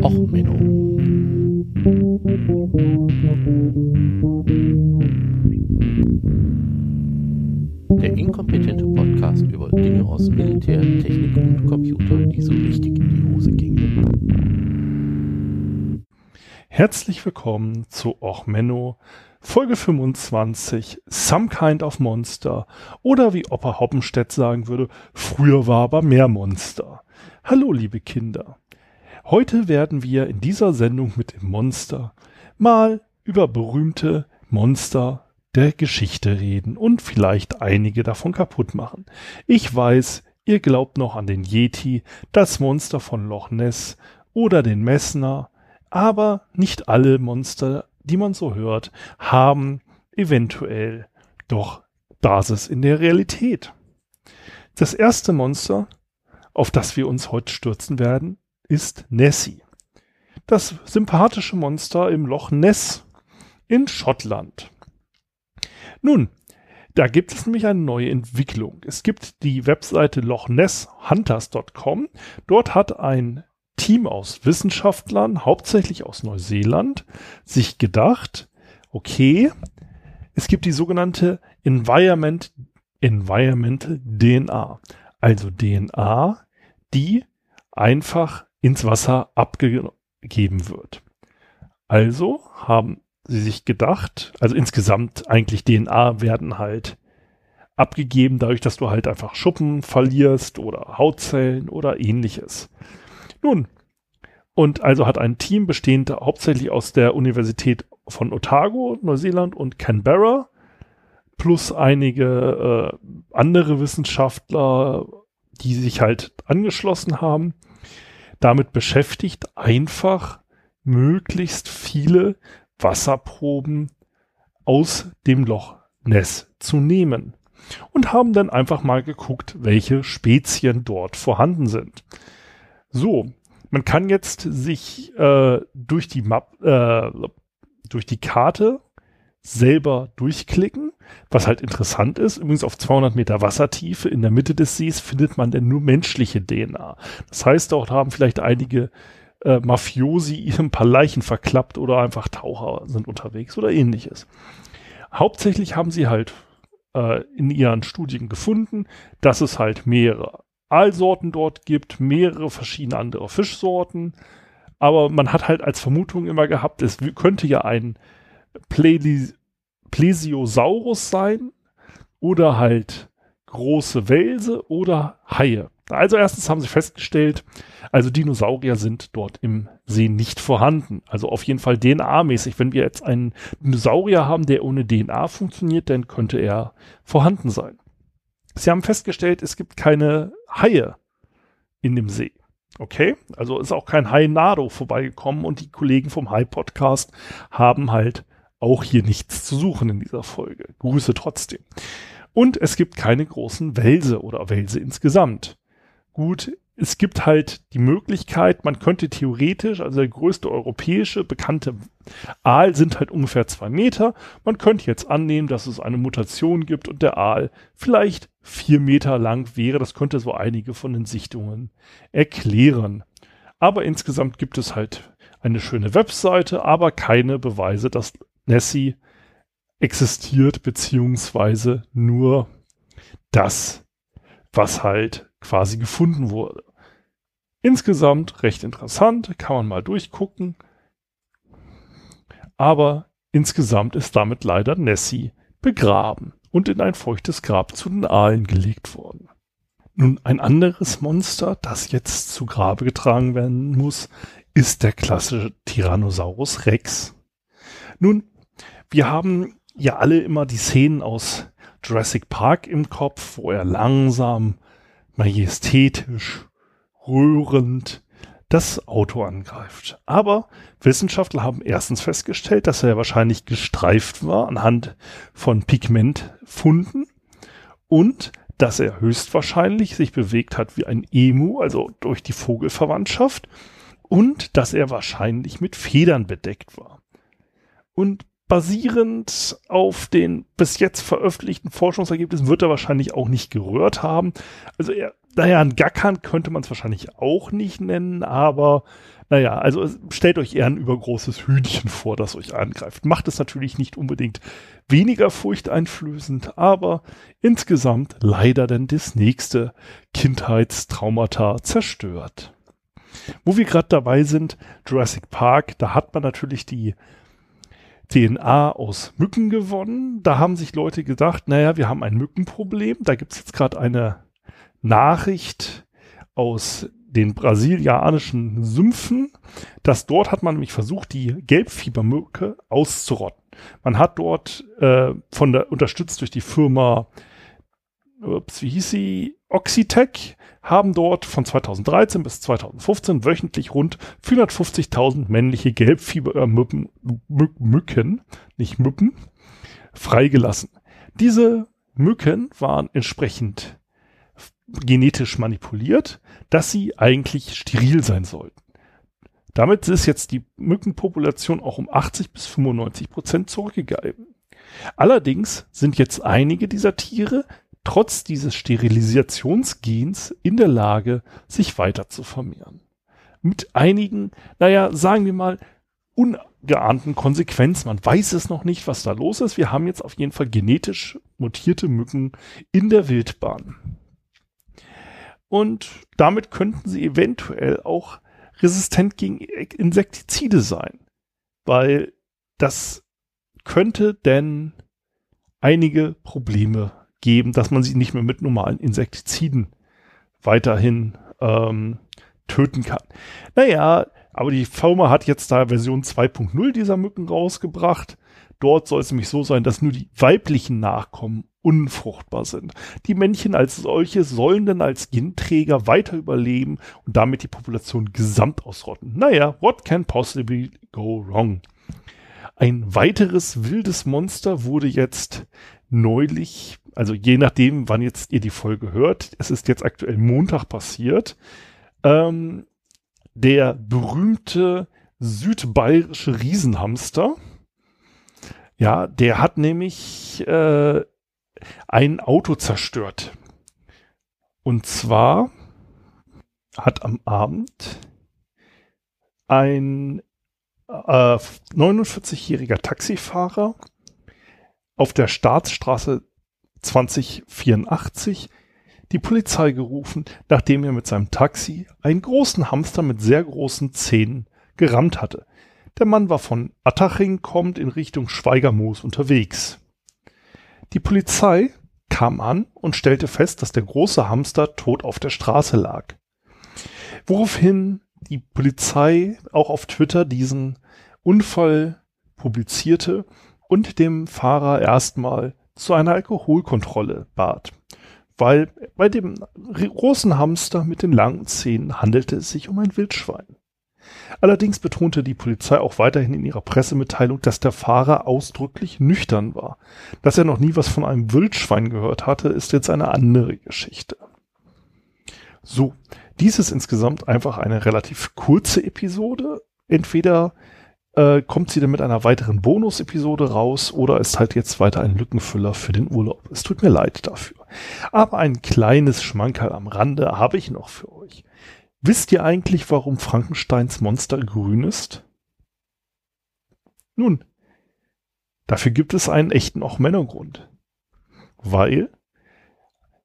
Och, Menno. Der inkompetente Podcast über Dinge aus Militär, Technik und Computer, die so richtig in die Hose gingen. Herzlich willkommen zu Och Menno, Folge 25, Some Kind of Monster oder wie Opa Hoppenstedt sagen würde, früher war aber mehr Monster. Hallo liebe Kinder. Heute werden wir in dieser Sendung mit dem Monster mal über berühmte Monster der Geschichte reden und vielleicht einige davon kaputt machen. Ich weiß, ihr glaubt noch an den Yeti, das Monster von Loch Ness oder den Messner, aber nicht alle Monster, die man so hört, haben eventuell doch Basis in der Realität. Das erste Monster, auf das wir uns heute stürzen werden, ist Nessie. Das sympathische Monster im Loch Ness in Schottland. Nun, da gibt es nämlich eine neue Entwicklung. Es gibt die Webseite lochnasshunters.com. Dort hat ein Team aus Wissenschaftlern, hauptsächlich aus Neuseeland, sich gedacht, okay, es gibt die sogenannte Environment, Environmental DNA. Also DNA, die einfach ins Wasser abgegeben wird. Also haben sie sich gedacht, also insgesamt eigentlich DNA werden halt abgegeben, dadurch, dass du halt einfach Schuppen verlierst oder Hautzellen oder ähnliches. Nun, und also hat ein Team bestehend hauptsächlich aus der Universität von Otago, Neuseeland und Canberra, plus einige äh, andere Wissenschaftler, die sich halt angeschlossen haben, damit beschäftigt, einfach möglichst viele Wasserproben aus dem Loch Ness zu nehmen und haben dann einfach mal geguckt, welche Spezien dort vorhanden sind. So, man kann jetzt sich äh, durch die Map, äh, durch die Karte selber durchklicken, was halt interessant ist. Übrigens auf 200 Meter Wassertiefe in der Mitte des Sees findet man denn nur menschliche DNA. Das heißt, dort haben vielleicht einige äh, Mafiosi ein paar Leichen verklappt oder einfach Taucher sind unterwegs oder ähnliches. Hauptsächlich haben sie halt äh, in ihren Studien gefunden, dass es halt mehrere Aalsorten dort gibt, mehrere verschiedene andere Fischsorten. Aber man hat halt als Vermutung immer gehabt, es könnte ja ein Plesi Plesiosaurus sein oder halt große Welse oder Haie. Also erstens haben sie festgestellt, also Dinosaurier sind dort im See nicht vorhanden. Also auf jeden Fall DNA-mäßig. Wenn wir jetzt einen Dinosaurier haben, der ohne DNA funktioniert, dann könnte er vorhanden sein. Sie haben festgestellt, es gibt keine Haie in dem See. Okay, also ist auch kein Hai Nado vorbeigekommen und die Kollegen vom Hai Podcast haben halt auch hier nichts zu suchen in dieser Folge. Grüße trotzdem. Und es gibt keine großen Wälse oder Wälse insgesamt. Gut, es gibt halt die Möglichkeit, man könnte theoretisch, also der größte europäische bekannte Aal sind halt ungefähr zwei Meter. Man könnte jetzt annehmen, dass es eine Mutation gibt und der Aal vielleicht vier Meter lang wäre. Das könnte so einige von den Sichtungen erklären. Aber insgesamt gibt es halt eine schöne Webseite, aber keine Beweise, dass Nessie existiert, beziehungsweise nur das, was halt quasi gefunden wurde. Insgesamt recht interessant, kann man mal durchgucken. Aber insgesamt ist damit leider Nessie begraben und in ein feuchtes Grab zu den Aalen gelegt worden. Nun, ein anderes Monster, das jetzt zu Grabe getragen werden muss, ist der klassische Tyrannosaurus Rex. Nun, wir haben ja alle immer die Szenen aus Jurassic Park im Kopf, wo er langsam, majestätisch, rührend das Auto angreift. Aber Wissenschaftler haben erstens festgestellt, dass er wahrscheinlich gestreift war anhand von Pigmentfunden und dass er höchstwahrscheinlich sich bewegt hat wie ein Emu, also durch die Vogelverwandtschaft und dass er wahrscheinlich mit Federn bedeckt war. Und basierend auf den bis jetzt veröffentlichten Forschungsergebnissen wird er wahrscheinlich auch nicht gerührt haben. Also er naja, ein Gackern könnte man es wahrscheinlich auch nicht nennen, aber naja, also stellt euch eher ein übergroßes Hühnchen vor, das euch angreift. Macht es natürlich nicht unbedingt weniger furchteinflößend, aber insgesamt leider dann das nächste Kindheitstraumata zerstört. Wo wir gerade dabei sind, Jurassic Park, da hat man natürlich die DNA aus Mücken gewonnen. Da haben sich Leute gedacht, naja, wir haben ein Mückenproblem. Da gibt es jetzt gerade eine Nachricht aus den brasilianischen Sümpfen, dass dort hat man nämlich versucht, die Gelbfiebermücke auszurotten. Man hat dort äh, von der unterstützt durch die Firma, ups, wie hieß sie, Oxitec, haben dort von 2013 bis 2015 wöchentlich rund 450.000 männliche Gelbfiebermücken, Mücken, nicht Mücken, freigelassen. Diese Mücken waren entsprechend genetisch manipuliert, dass sie eigentlich steril sein sollten. Damit ist jetzt die Mückenpopulation auch um 80 bis 95 Prozent zurückgegangen. Allerdings sind jetzt einige dieser Tiere trotz dieses Sterilisationsgens in der Lage, sich weiter zu vermehren. Mit einigen, naja, sagen wir mal, ungeahnten Konsequenzen. Man weiß es noch nicht, was da los ist. Wir haben jetzt auf jeden Fall genetisch mutierte Mücken in der Wildbahn. Und damit könnten sie eventuell auch resistent gegen Insektizide sein. Weil das könnte denn einige Probleme geben, dass man sie nicht mehr mit normalen Insektiziden weiterhin ähm, töten kann. Naja, aber die Firma hat jetzt da Version 2.0 dieser Mücken rausgebracht. Dort soll es nämlich so sein, dass nur die weiblichen Nachkommen unfruchtbar sind. Die Männchen als solche sollen dann als Genträger weiter überleben und damit die Population gesamt ausrotten. Naja, what can possibly go wrong? Ein weiteres wildes Monster wurde jetzt neulich also je nachdem, wann jetzt ihr die Folge hört, es ist jetzt aktuell Montag passiert, ähm, der berühmte südbayerische Riesenhamster, ja, der hat nämlich äh, ein Auto zerstört. Und zwar hat am Abend ein äh, 49-jähriger Taxifahrer auf der Staatsstraße 2084 die Polizei gerufen, nachdem er mit seinem Taxi einen großen Hamster mit sehr großen Zähnen gerammt hatte. Der Mann war von Attaching kommend in Richtung Schweigermoos unterwegs. Die Polizei kam an und stellte fest, dass der große Hamster tot auf der Straße lag. Woraufhin die Polizei auch auf Twitter diesen Unfall publizierte und dem Fahrer erstmal zu einer Alkoholkontrolle bat. Weil bei dem großen Hamster mit den langen Zähnen handelte es sich um ein Wildschwein. Allerdings betonte die Polizei auch weiterhin in ihrer Pressemitteilung, dass der Fahrer ausdrücklich nüchtern war. Dass er noch nie was von einem Wildschwein gehört hatte, ist jetzt eine andere Geschichte. So, dies ist insgesamt einfach eine relativ kurze Episode. Entweder äh, kommt sie dann mit einer weiteren Bonus-Episode raus oder ist halt jetzt weiter ein Lückenfüller für den Urlaub. Es tut mir leid dafür. Aber ein kleines Schmankerl am Rande habe ich noch für euch. Wisst ihr eigentlich, warum Frankensteins Monster grün ist? Nun, dafür gibt es einen echten auch Männergrund. Weil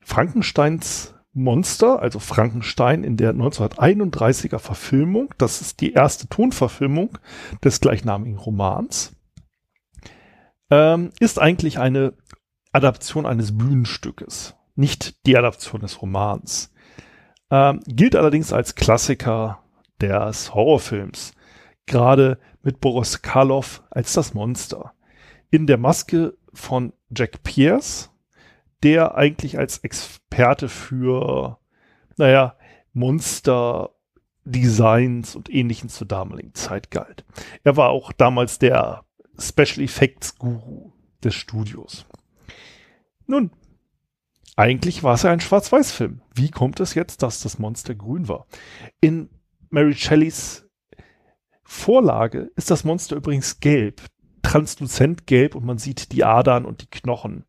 Frankensteins Monster, also Frankenstein in der 1931er Verfilmung. Das ist die erste Tonverfilmung des gleichnamigen Romans. Ähm, ist eigentlich eine Adaption eines Bühnenstückes, nicht die Adaption des Romans. Ähm, gilt allerdings als Klassiker des Horrorfilms, gerade mit Boris Karloff als das Monster. In der Maske von Jack Pierce, der eigentlich als Experte für, naja, Monster Designs und ähnlichen zur damaligen Zeit galt. Er war auch damals der Special Effects Guru des Studios. Nun, eigentlich war es ja ein Schwarz-Weiß-Film. Wie kommt es jetzt, dass das Monster grün war? In Mary Shelleys Vorlage ist das Monster übrigens gelb, transluzent gelb und man sieht die Adern und die Knochen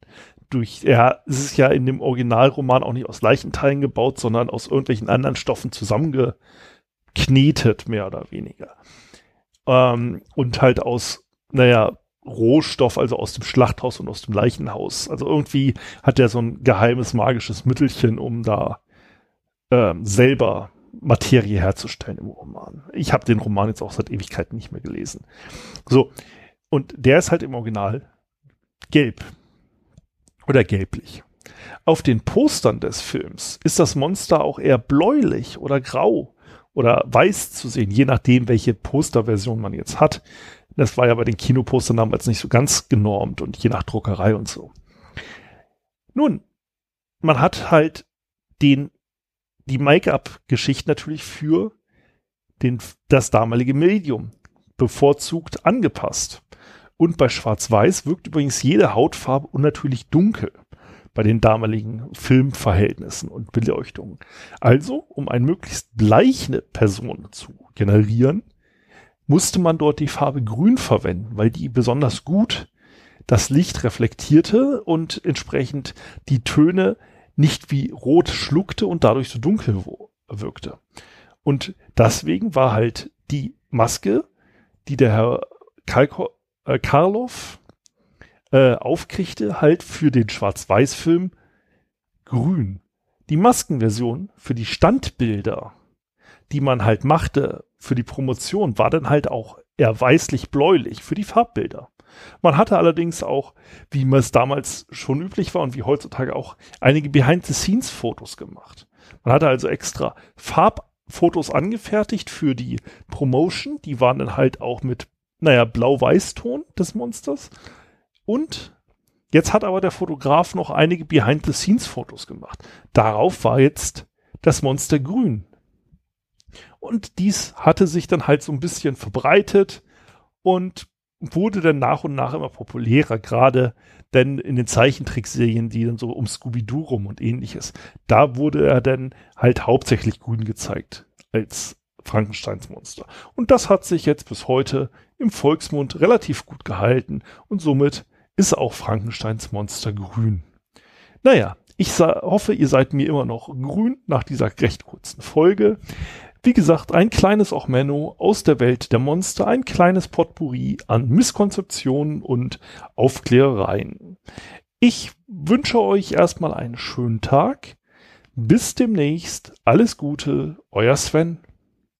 durch, ja, es ist ja in dem Originalroman auch nicht aus Leichenteilen gebaut, sondern aus irgendwelchen anderen Stoffen zusammengeknetet, mehr oder weniger. Ähm, und halt aus, naja, Rohstoff, also aus dem Schlachthaus und aus dem Leichenhaus. Also irgendwie hat er so ein geheimes magisches Mittelchen, um da ähm, selber Materie herzustellen im Roman. Ich habe den Roman jetzt auch seit Ewigkeiten nicht mehr gelesen. So, und der ist halt im Original gelb oder gelblich. Auf den Postern des Films ist das Monster auch eher bläulich oder grau oder weiß zu sehen, je nachdem, welche Posterversion man jetzt hat. Das war ja bei den Kinopostern damals nicht so ganz genormt und je nach Druckerei und so. Nun, man hat halt den, die Make-up-Geschichte natürlich für den, das damalige Medium bevorzugt angepasst. Und bei Schwarz-Weiß wirkt übrigens jede Hautfarbe unnatürlich dunkel bei den damaligen Filmverhältnissen und Beleuchtungen. Also, um eine möglichst bleiche Person zu generieren, musste man dort die Farbe Grün verwenden, weil die besonders gut das Licht reflektierte und entsprechend die Töne nicht wie rot schluckte und dadurch so dunkel wirkte. Und deswegen war halt die Maske, die der Herr Kalko äh, Karloff äh, aufkriegte, halt für den Schwarz-Weiß-Film grün. Die Maskenversion für die Standbilder, die man halt machte für die Promotion, war dann halt auch eher weißlich-bläulich für die Farbbilder. Man hatte allerdings auch, wie es damals schon üblich war und wie heutzutage auch, einige Behind-the-Scenes-Fotos gemacht. Man hatte also extra Farbfotos angefertigt für die Promotion. Die waren dann halt auch mit naja, blau-weiß-Ton des Monsters. Und jetzt hat aber der Fotograf noch einige Behind-the-Scenes-Fotos gemacht. Darauf war jetzt das Monster grün. Und dies hatte sich dann halt so ein bisschen verbreitet und wurde dann nach und nach immer populärer, gerade denn in den Zeichentrickserien, die dann so um Scooby-Doo rum und ähnliches, da wurde er dann halt hauptsächlich grün gezeigt als Frankensteins Monster. Und das hat sich jetzt bis heute im Volksmund relativ gut gehalten und somit ist auch Frankensteins Monster grün. Naja, ich hoffe, ihr seid mir immer noch grün nach dieser recht kurzen Folge. Wie gesagt, ein kleines Ochmenno aus der Welt der Monster, ein kleines Potpourri an Misskonzeptionen und Aufklärereien. Ich wünsche euch erstmal einen schönen Tag. Bis demnächst. Alles Gute, euer Sven.